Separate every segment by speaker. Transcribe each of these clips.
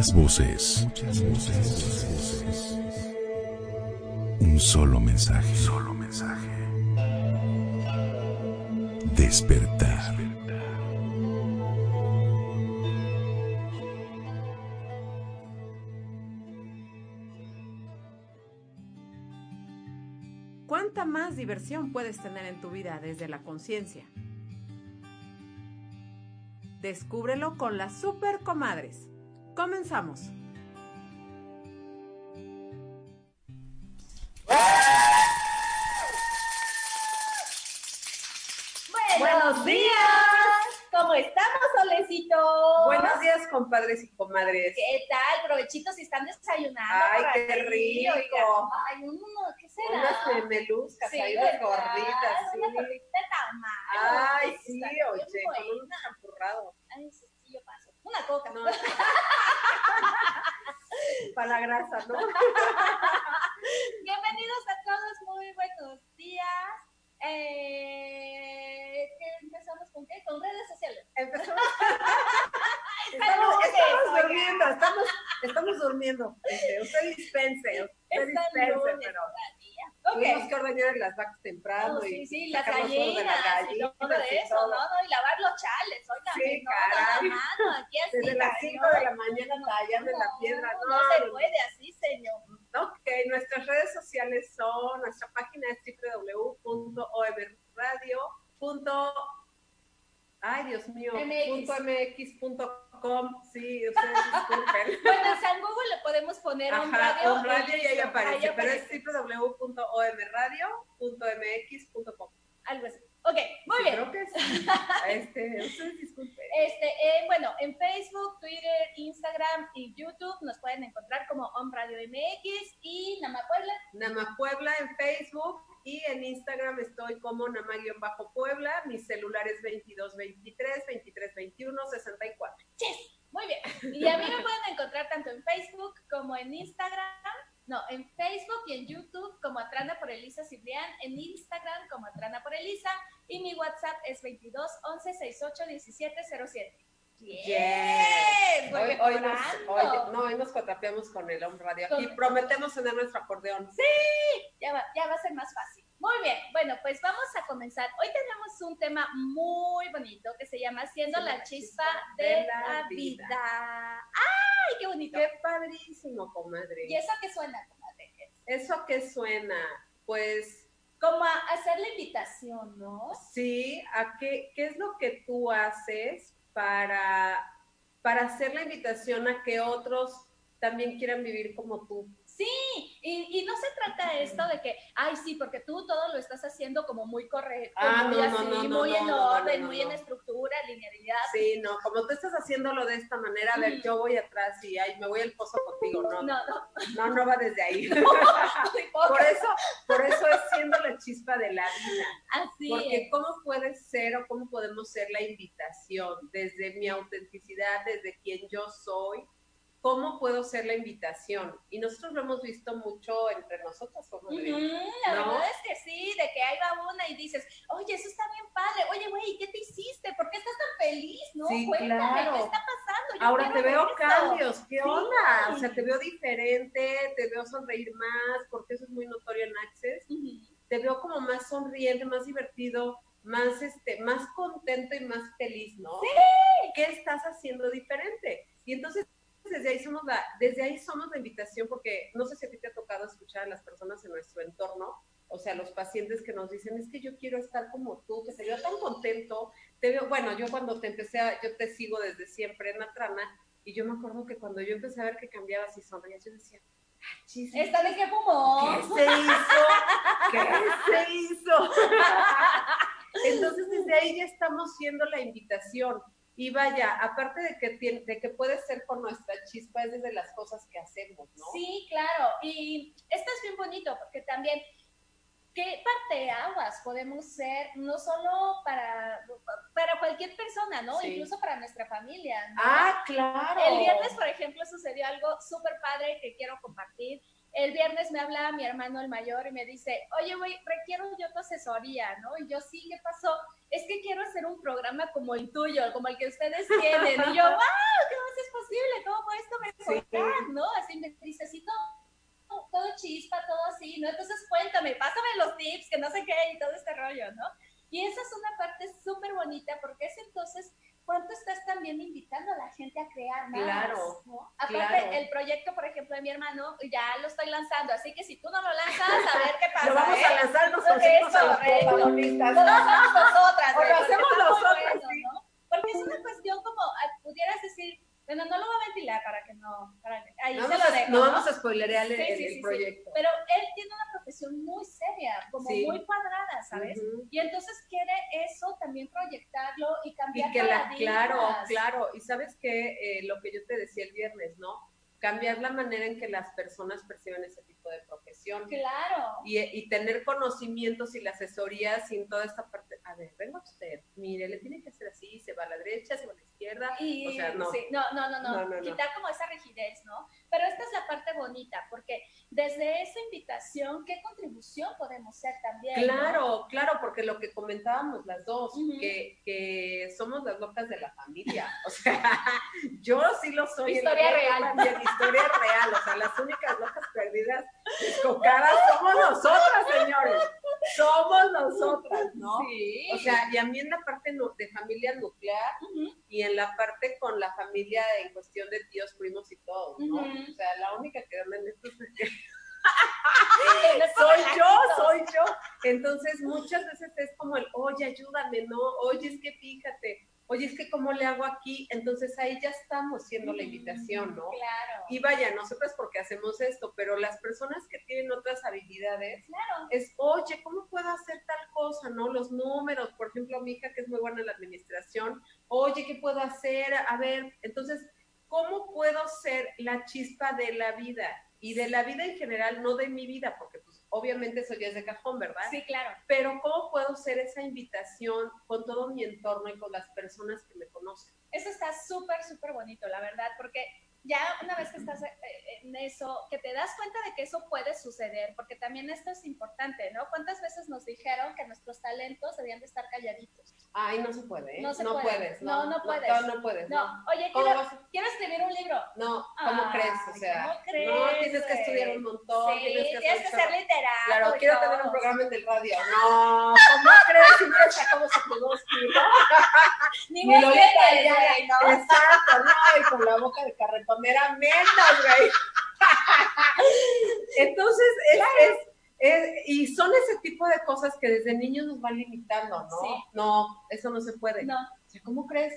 Speaker 1: Muchas voces. Muchas voces. Un solo mensaje. Solo mensaje. Despertar.
Speaker 2: ¿Cuánta más diversión puedes tener en tu vida desde la conciencia? Descúbrelo con las super comadres. Comenzamos.
Speaker 3: Buenos días. ¿Cómo estamos, Solecito?
Speaker 2: Buenos días, compadres y comadres.
Speaker 3: ¿Qué tal? Provechitos si están desayunando.
Speaker 2: Ay, qué
Speaker 3: aquí,
Speaker 2: rico.
Speaker 3: Ay, uno, ¿qué será?
Speaker 2: Unas memeluscas
Speaker 3: Sí,
Speaker 2: ahí, unas gorditas,
Speaker 3: Una
Speaker 2: sí.
Speaker 3: tortita de tamal.
Speaker 2: Ay, sí, oye, con un champurrado.
Speaker 3: Ay, sí. Una coca.
Speaker 2: No. Para la grasa, ¿no?
Speaker 3: Bienvenidos a todos, muy buenos días. Eh, ¿qué empezamos con qué? Con redes sociales.
Speaker 2: Empezamos. Estamos, estamos durmiendo, estamos, estamos durmiendo. Usted dispense, usted dispense, pero
Speaker 3: todavía.
Speaker 2: tuvimos
Speaker 3: Ok.
Speaker 2: que ordeñar las vacas temprano y
Speaker 3: sí, sí, las
Speaker 2: todos de
Speaker 3: gallinas, y todo
Speaker 2: gallinas y
Speaker 3: eso,
Speaker 2: todo.
Speaker 3: ¿no? ¿no? Y lavar los chales,
Speaker 2: Sí,
Speaker 3: mano, aquí así.
Speaker 2: Desde las
Speaker 3: cañón.
Speaker 2: 5 de la mañana tallando en la piedra.
Speaker 3: No,
Speaker 2: No,
Speaker 3: se puede así, señor.
Speaker 2: Ok, nuestras redes sociales son, nuestra página es www.omradio. Ay, Dios mío, .mx.com, sí, ustedes disculpen.
Speaker 3: Bueno, en San Google le podemos poner
Speaker 2: Ajá,
Speaker 3: radio.
Speaker 2: Om Radio y ahí aparece, pero es www.omradio.mx.com.
Speaker 3: Algo así. Ok, muy
Speaker 2: Sí,
Speaker 3: bien.
Speaker 2: Creo que sí. Este, ustedes disculpen.
Speaker 3: Este, eh, bueno, en Facebook, Twitter, Instagram y YouTube nos pueden encontrar como Om Radio MX y Nama Puebla.
Speaker 2: Nama Puebla en Facebook y en Instagram estoy como Nama-Puebla. Mi celular es 2223 2321 64.
Speaker 3: Muy bien. Y a mí me pueden encontrar tanto en Facebook como en Instagram. No, en Facebook y en YouTube como Atrana por Elisa Cibrián, en Instagram como Atrana por Elisa y mi WhatsApp es 22 11 68 17 07.
Speaker 2: Yes.
Speaker 3: Yes,
Speaker 2: Hoy, hoy nos, hoy- no, hoy nos contrapeamos con el Om Radio.
Speaker 3: Con-
Speaker 2: Prometemos tener nuestro acordeón.
Speaker 3: ya va, ya va a ser más fácil. Muy bien, bueno, pues vamos a comenzar. Hoy tenemos un tema muy bonito que se llama Siendo la
Speaker 2: la
Speaker 3: chispa de,
Speaker 2: de
Speaker 3: la
Speaker 2: la
Speaker 3: vida.
Speaker 2: vida.
Speaker 3: ¡Ay, qué bonito!
Speaker 2: Qué padrísimo, comadre.
Speaker 3: ¿Y eso qué suena, comadre?
Speaker 2: ¿Eso qué suena? Pues
Speaker 3: Como a hacer la invitación, ¿no?
Speaker 2: sí, ¿a qué, qué es lo que tú haces para, para hacer la invitación a que otros también quieran vivir como tú?
Speaker 3: Sí, y, y no se trata de esto de que, ay, sí, porque tú todo lo estás haciendo como muy correcto,
Speaker 2: Ah,
Speaker 3: muy
Speaker 2: no,
Speaker 3: así,
Speaker 2: no, no, no,
Speaker 3: muy
Speaker 2: no,
Speaker 3: en orden, muy en estructura, linealidad.
Speaker 2: Sí, no, como tú estás haciéndolo de esta manera, a ver, yo voy atrás y ay, me voy al pozo contigo, no,
Speaker 3: No, no,
Speaker 2: no, no va desde ahí. Por eso, por eso es siendo la chispa de la vida.
Speaker 3: Así
Speaker 2: Porque
Speaker 3: es.
Speaker 2: cómo puede ser o cómo podemos ser la invitación desde mi autenticidad, desde quien yo soy, cómo puedo ser la invitación. Y nosotros lo hemos visto mucho entre nosotros, comadre.
Speaker 3: Ujú, la
Speaker 2: ¿No?
Speaker 3: verdad es que sí, de que ahí va una y dices, oye, eso está bien padre, oye, güey, ¿qué te hiciste? ¿Por qué estás tan feliz? No,
Speaker 2: Sí,
Speaker 3: cuéntame,
Speaker 2: claro.
Speaker 3: ¿qué está pasando? Yo
Speaker 2: Ahora te veo
Speaker 3: ver eso".
Speaker 2: cambios, ¿qué
Speaker 3: Sí.
Speaker 2: onda? O sea, te veo diferente, te veo sonreír más, porque eso es muy notorio en Access.
Speaker 3: Ujú.
Speaker 2: Te veo como más sonriente, más divertido, más este, más contento y más feliz, ¿no? ¿Qué estás haciendo diferente? Y entonces desde ahí somos la, desde ahí somos la invitación, porque no sé si a ti te ha tocado escuchar a las personas en nuestro entorno, o sea, los pacientes que nos dicen, es que yo quiero estar como tú, que te veo tan contento, te veo, bueno, yo cuando te empecé a, yo te sigo desde siempre en Atrana, y yo me acuerdo que cuando yo empecé a ver que cambiabas y sonreías, yo decía, chis,
Speaker 3: ¿Esta de qué fumó?
Speaker 2: ¿Qué se hizo? ¿Qué se hizo? Entonces, desde ahí ya estamos siendo la invitación. Y vaya, aparte de que, tiene- de que puede ser con nuestra chispa, es desde las cosas que hacemos, ¿no?
Speaker 3: Sí, claro. Y esto es bien bonito porque también, ¿qué parteaguas podemos ser no solo para, para cualquier persona, ¿no?
Speaker 2: Sí.
Speaker 3: Incluso para nuestra familia. ¿no?
Speaker 2: Ah, claro.
Speaker 3: El viernes, por ejemplo, sucedió algo súper padre que quiero compartir. El viernes me habla mi hermano el mayor y me dice, oye, güey, requiero yo tu asesoría, ¿no? Y yo, sí, ¿qué pasó? es que quiero hacer un programa como el tuyo, como el que ustedes tienen. Y yo, wow, ¿cómo es posible? ¿Cómo esto mejorar? ¿No? Así me dice, así todo, todo chispa, todo así, ¿no? Entonces cuéntame, pásame los tips, que no sé qué, y todo este rollo, ¿no? Y esa es una parte súper bonita porque es entonces cuánto estás también invitando a la gente a crear más.
Speaker 2: Claro.
Speaker 3: ¿no? Aparte, el proyecto, por ejemplo, de mi hermano, ya lo estoy lanzando, así que si tú no lo lanzas, a ver qué pasa.
Speaker 2: Lo vamos
Speaker 3: ¿eh?
Speaker 2: a lanzar nosotros
Speaker 3: Eso,
Speaker 2: a los
Speaker 3: correcto.
Speaker 2: protagonistas.
Speaker 3: Todos somos nosotras.
Speaker 2: O
Speaker 3: güey,
Speaker 2: lo hacemos nosotras,
Speaker 3: bueno,
Speaker 2: sí.
Speaker 3: ¿no? Porque es una cuestión como, ah, pudieras decir, bueno, no lo voy a ventilar para que no, para que, ahí
Speaker 2: No
Speaker 3: se lo dejo,
Speaker 2: no vamos a spoilerear el,
Speaker 3: Sí, sí,
Speaker 2: el-
Speaker 3: sí,
Speaker 2: el
Speaker 3: sí.
Speaker 2: proyecto.
Speaker 3: Pero él tiene una profesión muy seria, como muy cuadrada, ¿sabes? Y entonces quiere eso también proyectarlo y cambiar
Speaker 2: Y que la, claro, claro. Y sabes que lo que yo te decía el viernes, ¿no? Cambiar la manera en que las personas perciben ese tipo de profesión.
Speaker 3: Claro.
Speaker 2: Y, y tener conocimientos y la asesoría sin toda esta parte. A ver, venga usted, mire, le tiene que hacer así, se va a la derecha, se va a la izquierda.
Speaker 3: Y,
Speaker 2: o sea, no.
Speaker 3: sí, no, no, no, no,
Speaker 2: No, no,
Speaker 3: quitar como esa rigidez, ¿no? Pero esta es la parte bonita, porque desde esa invitación, ¿qué contribución podemos ser también? ¿no?
Speaker 2: Claro, claro, porque lo que comentábamos las dos,
Speaker 3: Ujú.
Speaker 2: que, que somos las locas de la familia. O sea, yo sí lo soy.
Speaker 3: Historia real.
Speaker 2: También, historia real. O sea, las únicas locas perdidas, descocadas, somos nosotras, señores. Somos nosotras, ¿no?
Speaker 3: Sí.
Speaker 2: O sea, y a mí en la parte de familia nuclear y en la parte con la familia en cuestión de tíos, primos y todo, ¿no? O sea, la única que anda en esto es
Speaker 3: como
Speaker 2: soy yo, soy yo. Entonces, muchas veces es como el, oye, ayúdame, ¿no? Oye, es que fíjate, oye, es que cómo le hago aquí. Entonces, ahí ya estamos siendo la invitación, ¿no?
Speaker 3: Claro.
Speaker 2: Y vaya, nosotras porque hacemos esto, pero las personas que tienen otras habilidades,
Speaker 3: Claro.
Speaker 2: es, oye, ¿cómo puedo hacer tal cosa? ¿No? Los números, por ejemplo, mi hija que es muy buena en la administración, oye, ¿qué puedo hacer? A ver, entonces, ¿cómo puedo ser la chispa de la vida? Y de la vida en general, no de mi vida, porque pues obviamente eso ya es de cajón, ¿verdad?
Speaker 3: Sí, claro.
Speaker 2: Pero ¿cómo puedo ser esa invitación con todo mi entorno y con las personas que me conocen?
Speaker 3: Eso está súper, súper bonito, la verdad, porque ya una vez que estás eh, en eso, que te das cuenta de que eso puede suceder, porque también esto es importante, ¿no? ¿Cuántas veces nos dijeron que nuestros talentos debían de estar calladitos?
Speaker 2: Ay, no se puede, ¿eh?
Speaker 3: No se puede.
Speaker 2: puedes.
Speaker 3: No, no puedes.
Speaker 2: No, no puedes.
Speaker 3: No,
Speaker 2: No.
Speaker 3: oye,
Speaker 2: ¿Cómo
Speaker 3: quiero, quiero escribir un libro.
Speaker 2: No, ¿cómo
Speaker 3: Ay,
Speaker 2: crees? O sea,
Speaker 3: ¿cómo crees,
Speaker 2: no, tienes que estudiar un montón,
Speaker 3: sí,
Speaker 2: tienes que
Speaker 3: tienes que ser literato.
Speaker 2: Claro, quiero
Speaker 3: todo.
Speaker 2: tener un programa en el radio. No, ¿cómo crees? Si mira sacamos a Kudoski, ¿no?
Speaker 3: Ni,
Speaker 2: Ni lo ya,
Speaker 3: ¿no?
Speaker 2: Exacto, no, y con la boca de carretonera menos, güey. Entonces, es, es, es- y son ese tipo de cosas que desde niños nos van limitando, ¿no?
Speaker 3: Sí.
Speaker 2: No, eso no se puede.
Speaker 3: No.
Speaker 2: O sea, ¿Cómo crees?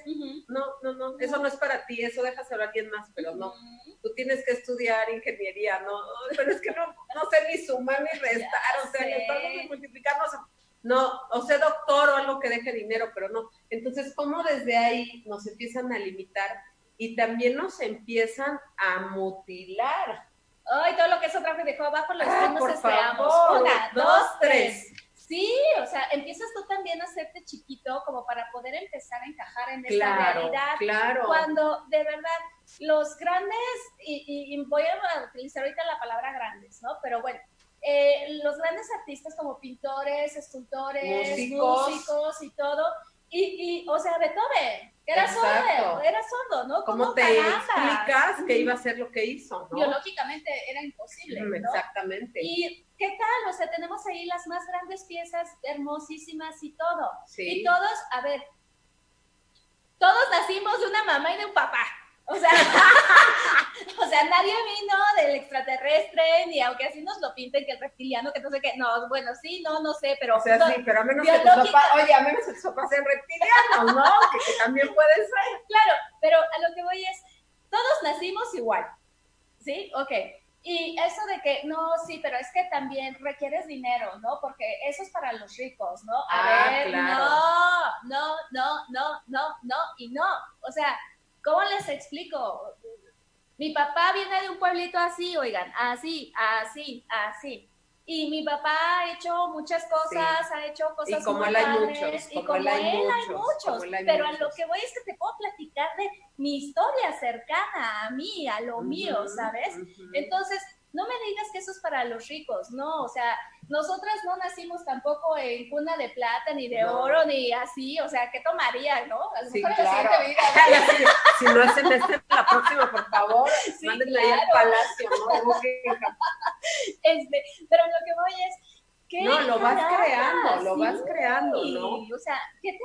Speaker 2: No, no, no, eso no es para ti, eso déjaselo a alguien más, pero no. Tú tienes que estudiar ingeniería, ¿no? Pero es que no, no sé ni sumar ni restar, o sea, ni ni multiplicar, no sé. No, o sea, doctor o algo que deje dinero, pero no. Entonces, ¿cómo desde ahí nos empiezan a limitar y también nos empiezan a mutilar?
Speaker 3: Ay, todo lo que es otra vez dejó abajo, lo
Speaker 2: Ah,
Speaker 3: esperamos. Una,
Speaker 2: Dos,
Speaker 3: dos,
Speaker 2: tres.
Speaker 3: tres. Sí, o sea, empiezas tú también a hacerte chiquito como para poder empezar a encajar en esta
Speaker 2: Claro,
Speaker 3: realidad.
Speaker 2: claro.
Speaker 3: Cuando de verdad los grandes, y, y- y voy a utilizar ahorita la palabra grandes, ¿no? Pero bueno, eh, los grandes artistas como pintores, escultores,
Speaker 2: Músicos.
Speaker 3: músicos, y todo, y, y, o sea, Beethoven, que era sordo, era sordo, ¿no?
Speaker 2: ¿Cómo te
Speaker 3: carambas?
Speaker 2: explicas que iba a ser lo que hizo, no?
Speaker 3: Biológicamente era imposible,
Speaker 2: Mm,
Speaker 3: ¿no?
Speaker 2: Exactamente.
Speaker 3: ¿Y qué tal? O sea, tenemos ahí las más grandes piezas, hermosísimas y todo.
Speaker 2: Sí.
Speaker 3: Y todos, a ver, todos nacimos de una mamá y de un papá. O sea, o sea, nadie vino del extraterrestre, ni aunque así nos lo pinten que el reptiliano, que no sé qué. No, bueno, sí, no, no sé, pero.
Speaker 2: O sea,
Speaker 3: no,
Speaker 2: sí, pero a menos que tus papás, oye, a menos que tus papás sean reptilianos, ¿no? que, que también puede ser.
Speaker 3: Claro, pero a lo que voy es, todos nacimos igual, ¿sí? Ok. Y eso de que, no, sí, pero es que también requieres dinero, ¿no? Porque eso es para los ricos, ¿no? A
Speaker 2: Ah,
Speaker 3: ver,
Speaker 2: claro.
Speaker 3: no, no, no, no, no, no y no. O sea, ¿cómo les explico? Mi papá viene de un pueblito así, oigan, así, así, así. Y mi papá ha hecho muchas cosas, ha hecho cosas
Speaker 2: Y como
Speaker 3: muy
Speaker 2: él hay
Speaker 3: padres,
Speaker 2: muchos,
Speaker 3: y
Speaker 2: como
Speaker 3: como
Speaker 2: él hay
Speaker 3: él hay
Speaker 2: muchos,
Speaker 3: muchos,
Speaker 2: como él hay
Speaker 3: pero a lo que voy es que te puedo platicar de mi historia cercana a mí, a lo mío, ¿sabes? Entonces, no me digas que eso es para los ricos, no, o sea, nosotras no nacimos tampoco en cuna de plata, ni de
Speaker 2: No.
Speaker 3: oro, ni así, o sea, ¿qué tomaría, no? A lo
Speaker 2: Sí,
Speaker 3: mejor en la
Speaker 2: claro.
Speaker 3: siguiente vida.
Speaker 2: si no hacen este la próxima, por favor,
Speaker 3: Sí,
Speaker 2: mándenla ahí al palacio, ¿no?
Speaker 3: Este, pero lo que voy es, ¿qué
Speaker 2: No, lo vas creando, lo vas creando, ¿no?
Speaker 3: O sea, ¿qué te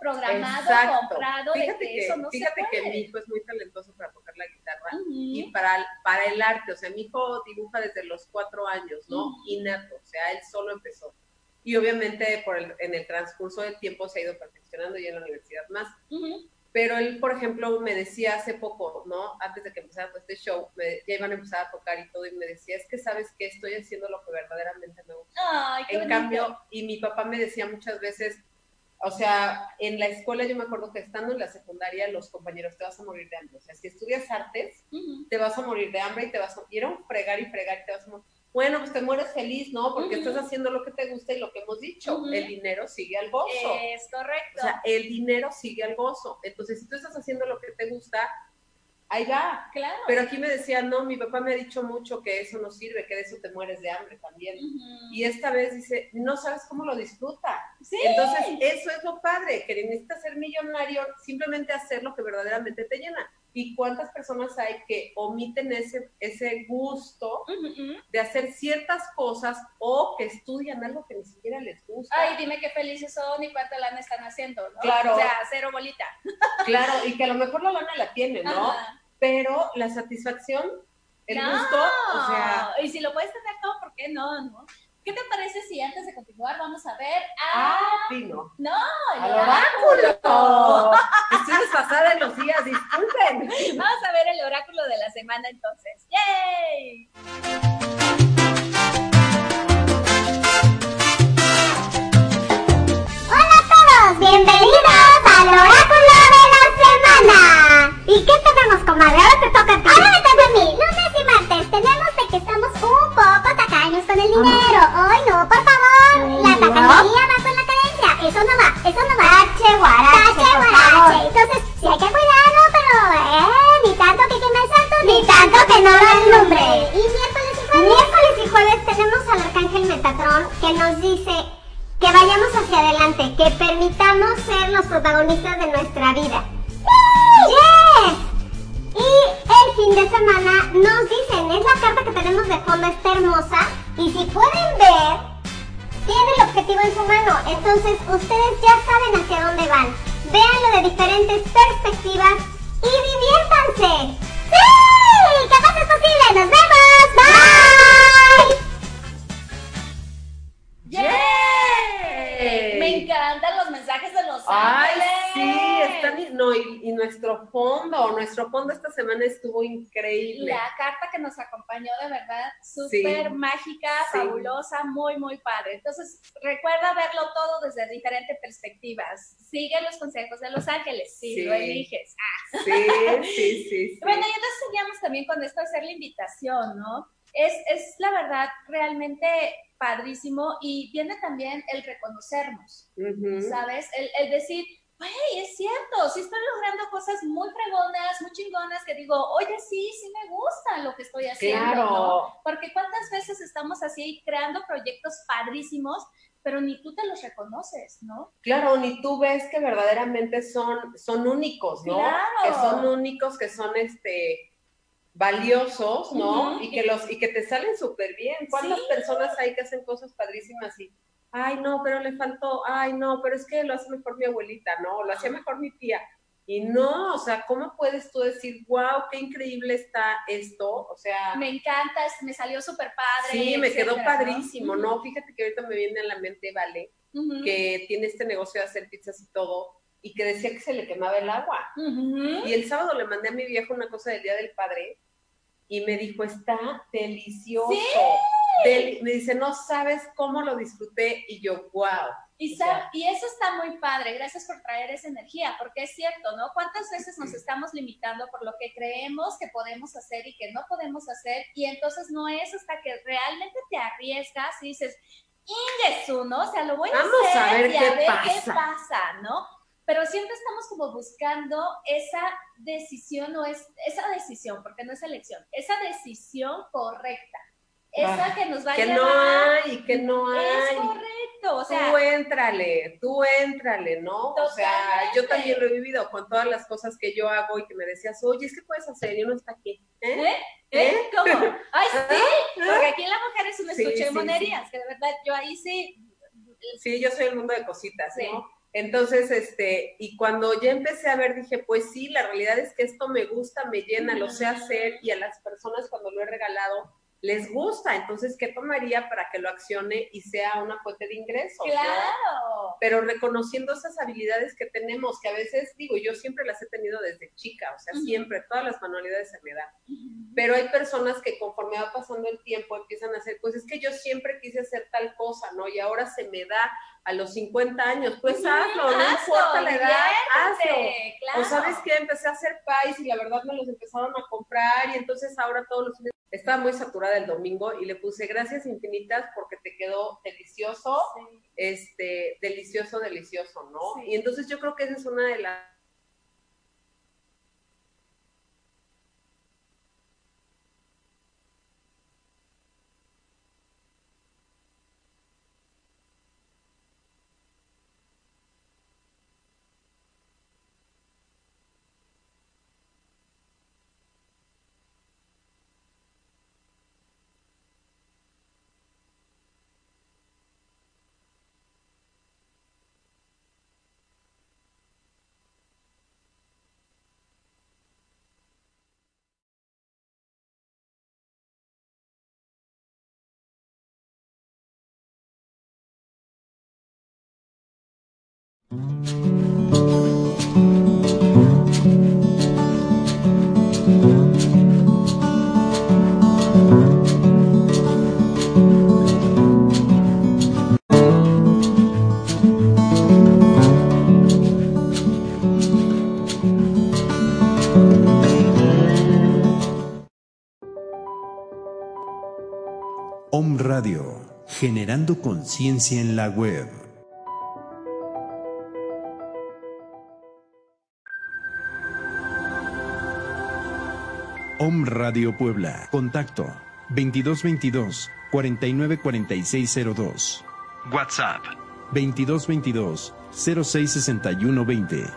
Speaker 3: programado,
Speaker 2: Exacto.
Speaker 3: comprado de
Speaker 2: Fíjate
Speaker 3: que,
Speaker 2: que,
Speaker 3: eso no
Speaker 2: fíjate
Speaker 3: se
Speaker 2: que
Speaker 3: puede?
Speaker 2: mi hijo es muy talentoso para tocar la guitarra
Speaker 3: Ujú.
Speaker 2: y para, para el arte, o sea, mi hijo dibuja desde los cuatro años, ¿no?
Speaker 3: Ujú.
Speaker 2: Innato, o sea, él solo empezó. Y obviamente por el- en el transcurso del tiempo se ha ido perfeccionando y en la universidad más.
Speaker 3: Ujú.
Speaker 2: Pero él, por ejemplo, me decía hace poco, ¿no? Antes de que empezara todo este show, me- ya iban a empezar a tocar y todo, y me decía, es que sabes que estoy haciendo lo que verdaderamente me gusta.
Speaker 3: Ay, qué
Speaker 2: En
Speaker 3: bonito.
Speaker 2: cambio, y mi papá me decía muchas veces, o sea, en la escuela yo me acuerdo que estando en la secundaria, los compañeros te vas a morir de hambre. O sea, si estudias artes, te vas a morir de hambre y te vas a... Y era un fregar y fregar y te vas a morir. Bueno, pues te mueres feliz, ¿no? Porque estás haciendo lo que te gusta y lo que hemos dicho. El dinero sigue al gozo.
Speaker 3: Es correcto.
Speaker 2: O sea, el dinero sigue al gozo. Entonces, si tú estás haciendo lo que te gusta, ahí va.
Speaker 3: claro.
Speaker 2: Pero aquí me decía, no, mi papá me ha dicho mucho que eso no sirve, que de eso te mueres de hambre también. Y esta vez dice, no sabes cómo lo disfruta.
Speaker 3: Sí.
Speaker 2: Entonces, eso es lo padre, que necesitas ser millonario, simplemente hacer lo que verdaderamente te llena. ¿Y cuántas personas hay que omiten ese, ese gusto de hacer ciertas cosas o que estudian algo que ni siquiera les gusta?
Speaker 3: Ay, dime qué felices son y cuánto lana están haciendo, ¿no?
Speaker 2: Claro.
Speaker 3: O sea, cero bolita.
Speaker 2: Claro, y que a lo mejor la lana la tiene, ¿no?
Speaker 3: Ajá.
Speaker 2: Pero la satisfacción, el
Speaker 3: No.
Speaker 2: gusto, o sea,
Speaker 3: Y si lo puedes tener todo, ¿por qué no, no? ¿Qué te parece si antes de continuar vamos a ver a...
Speaker 2: ah.
Speaker 3: No, el
Speaker 2: ¡Al
Speaker 3: oráculo.
Speaker 2: oráculo! Estoy desfasada en los días, disculpen.
Speaker 3: Vamos a ver el oráculo de la semana entonces. ¡Yay!
Speaker 4: Dinero. Hoy no, por favor. La tacañería va con la carencia. Eso no va, eso no va. Tache guarache, Tache guarache. Entonces, sí hay que cuidarlo, pero eh, ni tanto que queme el santo, ni tanto que no lo alumbre. ¿Y miércoles y jueves? Miércoles y jueves tenemos al arcángel Metatrón que nos dice que vayamos hacia adelante, que permitamos ser los protagonistas de nuestra vida. ¡Yes! Y el fin de semana nos dicen, es la carta que tenemos de fondo, está hermosa, tiene el objetivo en su mano, entonces ustedes ya saben hacia dónde van. Véanlo de diferentes perspectivas y diviértanse. ¡Sí! ¡Que más es posible! ¡Nos vemos! ¡Bye!
Speaker 3: ¡Yay! Me encantan los mensajes de los
Speaker 2: Ay,
Speaker 3: ángeles.
Speaker 2: Sí, están, y- no, y, y nuestro fondo, nuestro fondo esta semana estuvo increíble.
Speaker 3: La carta que nos acompañó de verdad, súper
Speaker 2: Sí.
Speaker 3: mágica,
Speaker 2: Sí.
Speaker 3: fabulosa, muy, muy padre. Entonces, recuerda verlo todo desde diferentes perspectivas. Sigue los consejos de los ángeles, si
Speaker 2: Sí.
Speaker 3: lo eliges.
Speaker 2: Sí, sí, sí, sí.
Speaker 3: Bueno, y entonces seguíamos también con esto de hacer la invitación, ¿no? Es, es la verdad realmente padrísimo y viene también el reconocernos,
Speaker 2: Ujú.
Speaker 3: ¿sabes? El, el decir, güey, es cierto, sí estoy logrando cosas muy fregonas, muy chingonas, que digo, oye, sí, sí me gusta lo que estoy haciendo,
Speaker 2: Claro.
Speaker 3: ¿no? Porque cuántas veces estamos así creando proyectos padrísimos, pero ni tú te los reconoces, ¿no?
Speaker 2: Claro, ni tú ves que verdaderamente son, son únicos, ¿no?
Speaker 3: Claro.
Speaker 2: Que son únicos, que son este valiosos, ¿no? Y que los, y que te salen súper bien. ¿Cuántas
Speaker 3: Sí.
Speaker 2: personas hay que hacen cosas padrísimas y ay no, pero le faltó, ay no, pero es que lo hace mejor mi abuelita, ¿no? Lo hacía mejor mi tía. Y no, o sea, ¿cómo puedes tú decir, wow, qué increíble está esto? O sea,
Speaker 3: Me encanta, me salió súper padre.
Speaker 2: sí, me quedó padrísimo, ¿no? Fíjate que ahorita me viene a la mente Vale, que tiene este negocio de hacer pizzas y todo, y que decía que se le quemaba el agua. Y el sábado le mandé a mi viejo una cosa del Día del Padre y me dijo, está delicioso.
Speaker 3: ¡Sí!
Speaker 2: Me dice, no sabes cómo lo disfruté. Y yo, wow.
Speaker 3: Y, sab- y eso está muy padre, gracias por traer esa energía, porque es cierto, ¿no? ¿Cuántas veces nos estamos limitando por lo que creemos que podemos hacer y que no podemos hacer? Y entonces no es hasta que realmente te arriesgas y dices, Ingesu, ¿no? O sea, lo voy a
Speaker 2: Vamos
Speaker 3: hacer
Speaker 2: a ver
Speaker 3: y
Speaker 2: qué
Speaker 3: a ver qué
Speaker 2: pasa.
Speaker 3: pasa, ¿no? Pero siempre estamos como buscando esa decisión o es esa decisión, porque no es elección, esa decisión correcta. eso
Speaker 2: Ah,
Speaker 3: que nos va a
Speaker 2: Que
Speaker 3: llevar.
Speaker 2: no hay, que no hay.
Speaker 3: Es correcto, o sea,
Speaker 2: tú éntrale, tú éntrale, ¿no? O sea, yo también lo he vivido con todas las cosas que yo hago y que me decías, oye, es que puedes hacer y uno está aquí. ¿eh?
Speaker 3: ¿eh? ¿Eh? ¿Cómo? Ay, sí, porque aquí la mujer es un
Speaker 2: Sí,
Speaker 3: estuche de
Speaker 2: sí,
Speaker 3: monerías, que de verdad yo ahí sí.
Speaker 2: Sí, yo soy el mundo de cositas. ¿no? Entonces, este, y cuando ya empecé a ver, dije, pues sí, la realidad es que esto me gusta, me llena, lo sé hacer y a las personas cuando lo he regalado les gusta. Entonces, ¿qué tomaría para que lo accione y sea una fuente de ingresos? no?
Speaker 3: Claro.
Speaker 2: pero reconociendo esas habilidades que tenemos, que a veces, digo, yo siempre las he tenido desde chica, o sea, siempre, todas las manualidades se me dan. Pero hay personas que conforme va pasando el tiempo empiezan a hacer, pues es que yo siempre quise hacer tal cosa, ¿no? Y ahora se me da a los 50 años, pues
Speaker 3: Ujú,
Speaker 2: hazlo, no importa la edad, hazlo.
Speaker 3: Claro.
Speaker 2: O sabes que empecé a hacer pies y la verdad me los empezaron a comprar y entonces ahora todos los fines estaba muy saturada el domingo y le puse gracias infinitas porque te quedó delicioso,
Speaker 3: Sí.
Speaker 2: este, delicioso, delicioso, ¿no?
Speaker 3: Sí.
Speaker 2: Y entonces yo creo que esa es una de las
Speaker 1: Om Radio, generando conciencia en la web. Om Radio Puebla. Contacto 2222 494602. WhatsApp 2222 066120.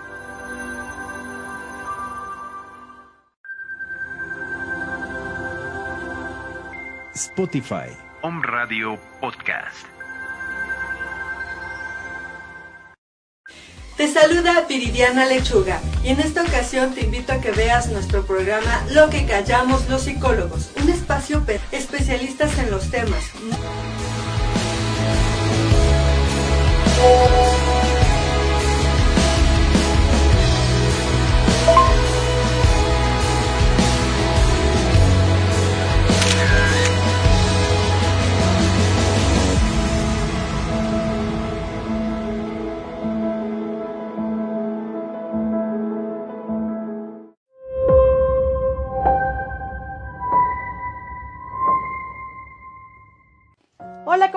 Speaker 1: Spotify. Om Radio Podcast.
Speaker 5: Te saluda Viridiana Lechuga y en esta ocasión te invito a que veas nuestro programa Lo que callamos los psicólogos, un espacio pe- especialistas en los temas.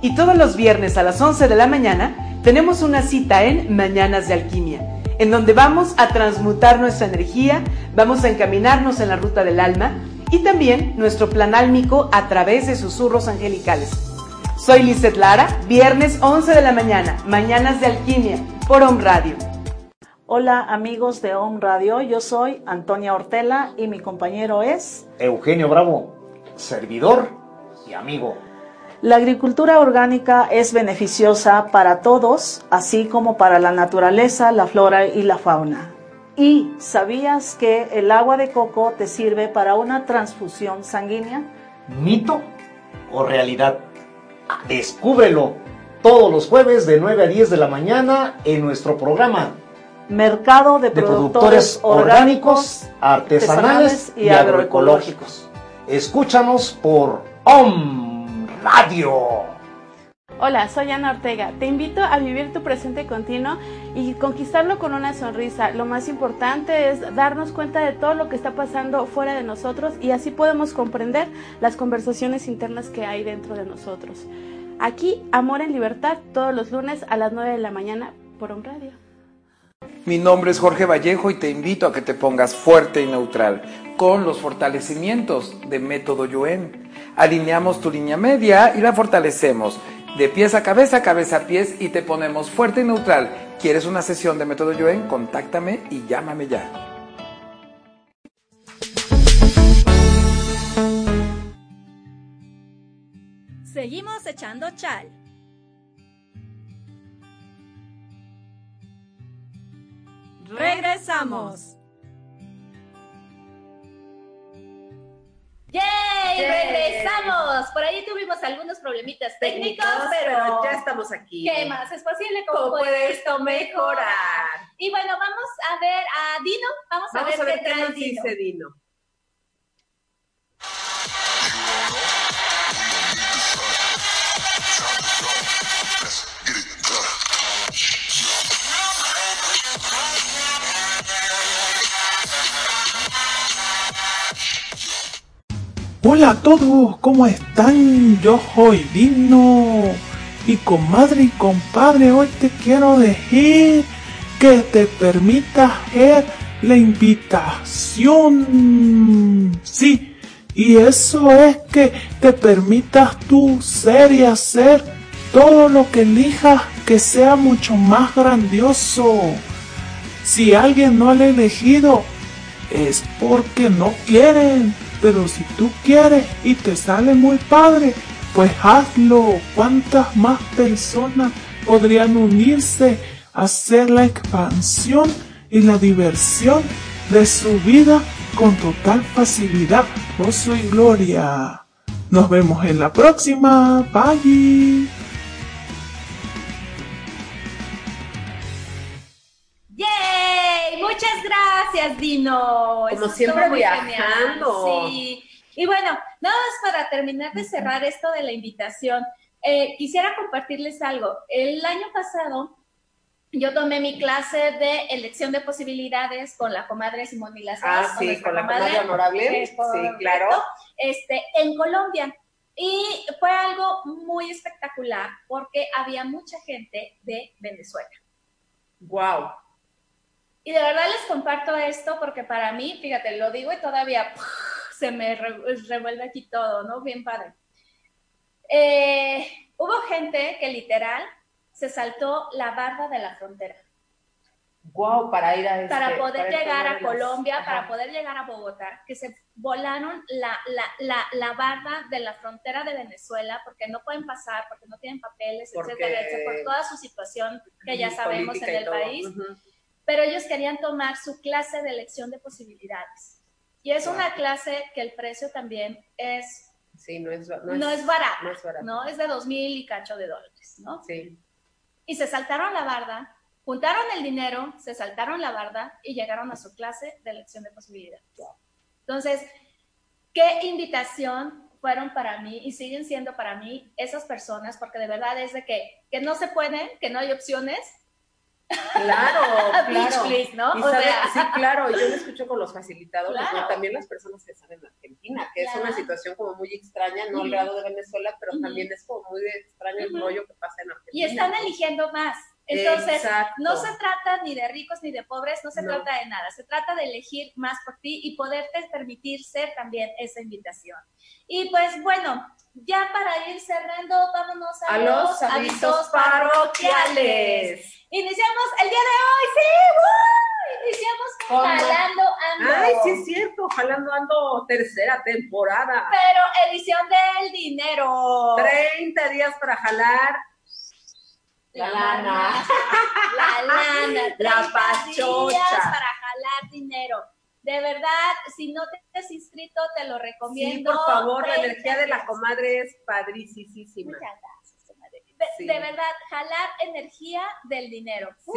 Speaker 5: y todos los viernes a las 11 de la mañana tenemos una cita en Mañanas de Alquimia, en donde vamos a transmutar nuestra energía, vamos a encaminarnos en la ruta del alma y también nuestro plan álmico a través de susurros angelicales. Soy Lizeth Lara, viernes 11 de la mañana, Mañanas de Alquimia, por Home Radio.
Speaker 6: Hola amigos de Home Radio, yo soy Antonia Ortela y mi compañero es...
Speaker 7: Eugenio Bravo, servidor y amigo.
Speaker 6: La agricultura orgánica es beneficiosa para todos, así como para la naturaleza, la flora y la fauna. ¿Y sabías que el agua de coco te sirve para una transfusión sanguínea?
Speaker 7: ¿Mito o realidad? Descúbrelo todos los jueves de 9 a 10 de la mañana en nuestro programa
Speaker 6: Mercado de,
Speaker 7: de
Speaker 6: productores,
Speaker 7: productores orgánicos, artesanales y agroecológicos. Escúchanos por OM Radio.
Speaker 8: Hola, soy Ana Ortega. Te invito a vivir tu presente continuo y conquistarlo con una sonrisa. Lo más importante es darnos cuenta de todo lo que está pasando fuera de nosotros y así podemos comprender las conversaciones internas que hay dentro de nosotros. Aquí, Amor en Libertad, todos los lunes a las 9 de la mañana por un radio.
Speaker 9: Mi nombre es Jorge Vallejo y te invito a que te pongas fuerte y neutral con los fortalecimientos de Método Yuen. Alineamos tu línea media y la fortalecemos de pies a cabeza, cabeza a pies y te ponemos fuerte y neutral. ¿Quieres una sesión de Método Yuen? Contáctame y llámame ya.
Speaker 10: Seguimos echando chal. Regresamos.
Speaker 3: ¡Yay! ¡Regresamos! Por ahí tuvimos algunos problemitas técnicos, pero,
Speaker 2: ya estamos aquí.
Speaker 3: ¿Qué más es posible? ¿Cómo,
Speaker 2: ¿Cómo puede esto mejorar?
Speaker 3: Y bueno, vamos a ver a Dino. Vamos,
Speaker 2: Vamos
Speaker 3: a ver, qué
Speaker 2: qué nos
Speaker 3: Dino.
Speaker 2: dice Dino.
Speaker 11: Hola a todos, ¿cómo están? Yo soy Dino. Y comadre y compadre, hoy te quiero decir que te permitas ver la invitación. Sí, y eso es que te permitas tú ser y hacer todo lo que elijas que sea mucho más grandioso. Si alguien no lo ha elegido, es porque no quieren. Pero si tú quieres y te sale muy padre, pues hazlo. ¿Cuántas más personas podrían unirse a hacer la expansión y la diversión de su vida con total facilidad? Yo soy Gloria. Nos vemos en la próxima. Bye.
Speaker 3: Dino. Eso
Speaker 2: siempre viajando.
Speaker 3: Sí. Y bueno, nada más para terminar de cerrar esto de la invitación, eh, quisiera compartirles algo. El año pasado yo tomé mi clase de elección de posibilidades con la comadre Simón Las
Speaker 2: Ah, sí, con la comadre honorable.
Speaker 3: correcto,
Speaker 2: Sí, claro.
Speaker 3: Este, en Colombia. Y fue algo muy espectacular porque había mucha gente de Venezuela.
Speaker 2: Wow.
Speaker 3: Y de verdad les comparto esto porque para mí, fíjate, lo digo y todavía se me re- revuelve aquí todo, ¿no? Bien padre. Eh, hubo gente que literal se saltó la barda de la frontera
Speaker 2: Wow, para ir a este,
Speaker 3: para poder
Speaker 2: para
Speaker 3: llegar a Colombia, para poder llegar a Bogotá, que se volaron la, la, la, la barda de la frontera de Venezuela porque no pueden pasar, porque no tienen papeles,
Speaker 2: Porque-
Speaker 3: etcétera, etcétera, por toda su situación que ya sabemos en el país. Pero ellos querían tomar su clase de elección de posibilidades. Y es
Speaker 2: Wow.
Speaker 3: una clase que el precio también es,
Speaker 2: Sí, no es,
Speaker 3: no es, barata,
Speaker 2: No es barato.
Speaker 3: ¿no? Es de dos mil y cacho de dólares, ¿no?
Speaker 2: Sí.
Speaker 3: Y se saltaron la barda, juntaron el dinero, se saltaron la barda y llegaron a su clase de elección de posibilidades. Entonces, qué invitación fueron para mí y siguen siendo para mí esas personas, porque de verdad es de que, que no se pueden, que no hay opciones.
Speaker 2: Claro,
Speaker 3: Beach,
Speaker 2: claro.
Speaker 3: please, ¿no?
Speaker 2: Y
Speaker 3: O
Speaker 2: sabe-
Speaker 3: sea-
Speaker 2: sí, claro, yo lo escucho con los facilitadores,
Speaker 3: Claro.
Speaker 2: ¿no? también las personas que están en Argentina, que es una situación como muy extraña, no al grado de Venezuela, pero también es como muy extraño el rollo que pasa en Argentina.
Speaker 3: y están eligiendo más. Entonces,
Speaker 2: Exacto.
Speaker 3: no se trata ni de ricos ni de pobres, no se
Speaker 2: No.
Speaker 3: trata de nada, se trata de elegir más por ti y poderte permitir ser también esa invitación. Y pues bueno, ya para ir cerrando, vámonos a,
Speaker 2: A los avisos parroquiales.
Speaker 3: Iniciamos el día de hoy, sí, iniciamos con. Jalando Ando.
Speaker 2: Ay, sí es cierto, jalando ando tercera temporada.
Speaker 3: Pero edición del dinero.
Speaker 2: 30 días para jalar
Speaker 3: La
Speaker 2: lana.
Speaker 3: lana. La lana.
Speaker 2: La
Speaker 3: 30
Speaker 2: pachocha.
Speaker 3: para jalar dinero. De verdad, si no te has inscrito, te lo
Speaker 2: Sí,
Speaker 3: recomiendo.
Speaker 2: por favor, la
Speaker 3: 30
Speaker 2: energía de la comadre es padricísima.
Speaker 3: Muchas gracias, comadre. De,
Speaker 2: Sí.
Speaker 3: de verdad, jalar energía del dinero.
Speaker 2: Sí,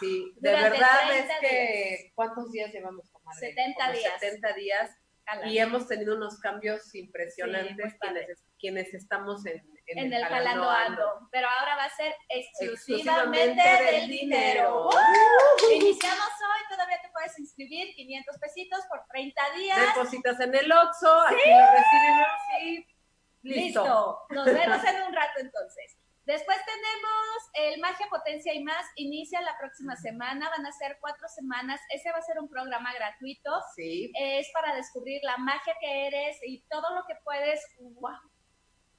Speaker 2: sí, de
Speaker 3: Durante
Speaker 2: verdad
Speaker 3: 30
Speaker 2: es que ¿cuántos días llevamos, comadre?
Speaker 3: 70
Speaker 2: Como
Speaker 3: días.
Speaker 2: 70 días
Speaker 3: jalando.
Speaker 2: Y hemos tenido unos cambios impresionantes
Speaker 3: Sí,
Speaker 2: quienes, quienes estamos en,
Speaker 3: en el jalando ando. Pero ahora va a ser exclusivamente
Speaker 2: Exclusivamente
Speaker 3: del
Speaker 2: del
Speaker 3: dinero.
Speaker 2: dinero.
Speaker 3: ¡Uh! Iniciamos hoy, todavía te puedes inscribir 500 pesitos por 30 días.
Speaker 2: Depositas en el Oxxo, aquí lo recibimos y listo.
Speaker 3: Listo. Nos vemos en un rato entonces. Después tenemos el Magia, Potencia y más. Inicia la próxima semana. Van a ser cuatro semanas. Ese va a ser un programa gratuito.
Speaker 2: Sí.
Speaker 3: Es para descubrir la magia que eres y todo lo que puedes wow,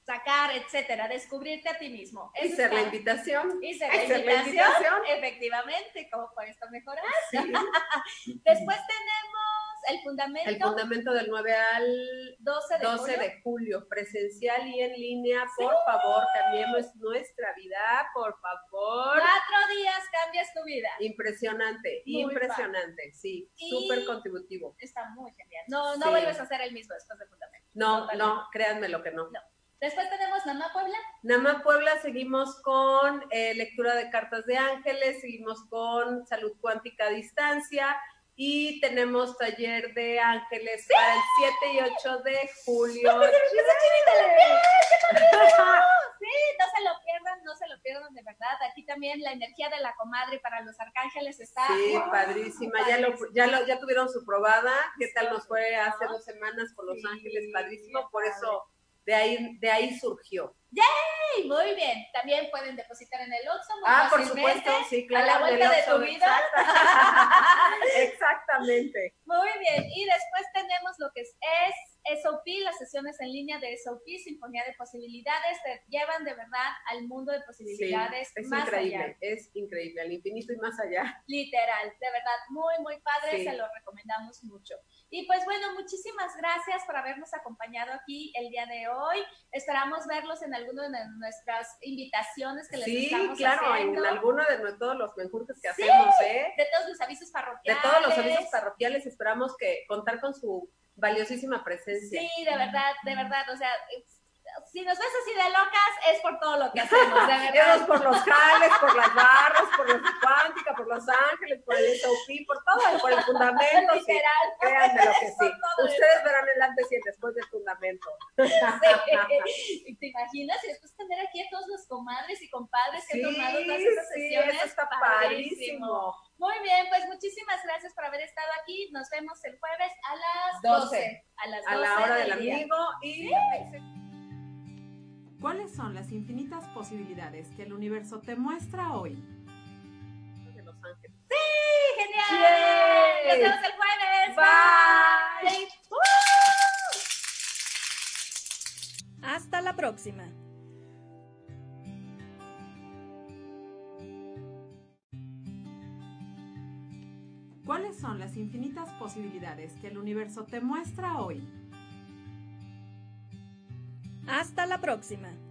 Speaker 3: sacar, etcétera. Descubrirte a ti mismo.
Speaker 2: Y
Speaker 3: Eso
Speaker 2: ser la invitación.
Speaker 3: y ser
Speaker 2: Y
Speaker 3: la
Speaker 2: ser la
Speaker 3: invitación, efectivamente, como por esto mejorar. Después tenemos el fundamento,
Speaker 2: El fundamento del 9 al
Speaker 3: 12 de
Speaker 2: 12
Speaker 3: julio.
Speaker 2: de julio, presencial y en línea. Por favor, cambiemos nuestra vida, por favor.
Speaker 3: Cuatro días cambias tu vida.
Speaker 2: Impresionante,
Speaker 3: Muy
Speaker 2: impresionante, sí, súper contributivo.
Speaker 3: Está muy genial. No, no
Speaker 2: Sí.
Speaker 3: vuelves a hacer el mismo después del fundamento.
Speaker 2: No, no, créanme lo que no.
Speaker 3: Después tenemos Mamá Puebla.
Speaker 2: Nama Puebla, seguimos con eh, lectura de cartas de ángeles, seguimos con salud cuántica a distancia y tenemos taller de ángeles para el 7 y 8 de julio.
Speaker 3: Sí, no se lo pierdan, no se lo pierdan de verdad. Aquí también la energía de la comadre para los arcángeles está.
Speaker 2: Sí, padrísima. Ya, lo, ya, lo, ya tuvieron su probada. ¿Qué tal nos fue hace dos semanas con Los
Speaker 3: Sí,
Speaker 2: Ángeles? Padrísimo. Por eso de ahí, de ahí surgió.
Speaker 3: ¡Yay! Muy bien. También pueden depositar en el Oxxo
Speaker 2: Ah, por supuesto, sí, claro.
Speaker 3: A la vuelta de
Speaker 2: Oxxo,
Speaker 3: tu vida.
Speaker 2: exacta- Exactamente.
Speaker 3: Muy bien. Y después tenemos lo que es, es SOP, las sesiones en línea de SOP, Sinfonía de Posibilidades. Te llevan de verdad al mundo de
Speaker 2: Sí,
Speaker 3: posibilidades
Speaker 2: es
Speaker 3: más
Speaker 2: increíble,
Speaker 3: allá.
Speaker 2: es increíble, al infinito y más allá.
Speaker 3: Literal, de verdad, muy, muy padre,
Speaker 2: Sí.
Speaker 3: se lo recomendamos mucho. Y pues bueno, muchísimas gracias por habernos acompañado aquí el día de hoy. Esperamos verlos en alguna de nuestras invitaciones que les
Speaker 2: Sí,
Speaker 3: estamos
Speaker 2: claro,
Speaker 3: haciendo.
Speaker 2: en alguno de todos los menjurjes que
Speaker 3: Sí,
Speaker 2: hacemos, ¿eh?
Speaker 3: De todos los avisos
Speaker 2: De
Speaker 3: parroquiales.
Speaker 2: todos los servicios parroquiales esperamos que contar con su valiosísima presencia.
Speaker 3: Sí, de verdad, de verdad, o sea, si nos ves así de locas es por todo lo que hacemos, de
Speaker 2: por los jales, por las barras, por la cuántica, por los ángeles, por el SOP, por todo, por el fundamento. sí.
Speaker 3: Literal.
Speaker 2: Créanme lo que sí. Ustedes verán el antes y el después del fundamento.
Speaker 3: Sí. ¿Te imaginas? Y después tener aquí a todos los comadres y compadres que
Speaker 2: Sí,
Speaker 3: han tomado todas esas
Speaker 2: sí,
Speaker 3: sesiones.
Speaker 2: eso está
Speaker 3: Padrísimo.
Speaker 2: padrísimo.
Speaker 3: Muy bien, pues muchísimas gracias por haber estado aquí. Nos vemos el jueves a las
Speaker 2: 12.
Speaker 3: 12. A las 12
Speaker 2: A la hora del
Speaker 3: día.
Speaker 2: amigo y...
Speaker 8: ¿Cuáles son las infinitas posibilidades que el universo te muestra hoy?
Speaker 2: de Los Ángeles.
Speaker 3: ¡Sí! ¡Genial! Nos vemos el jueves.
Speaker 2: Bye.
Speaker 3: ¡Uh!
Speaker 10: Hasta la próxima.
Speaker 8: ¿Cuáles son las infinitas posibilidades que el universo te muestra hoy?
Speaker 10: Hasta la próxima.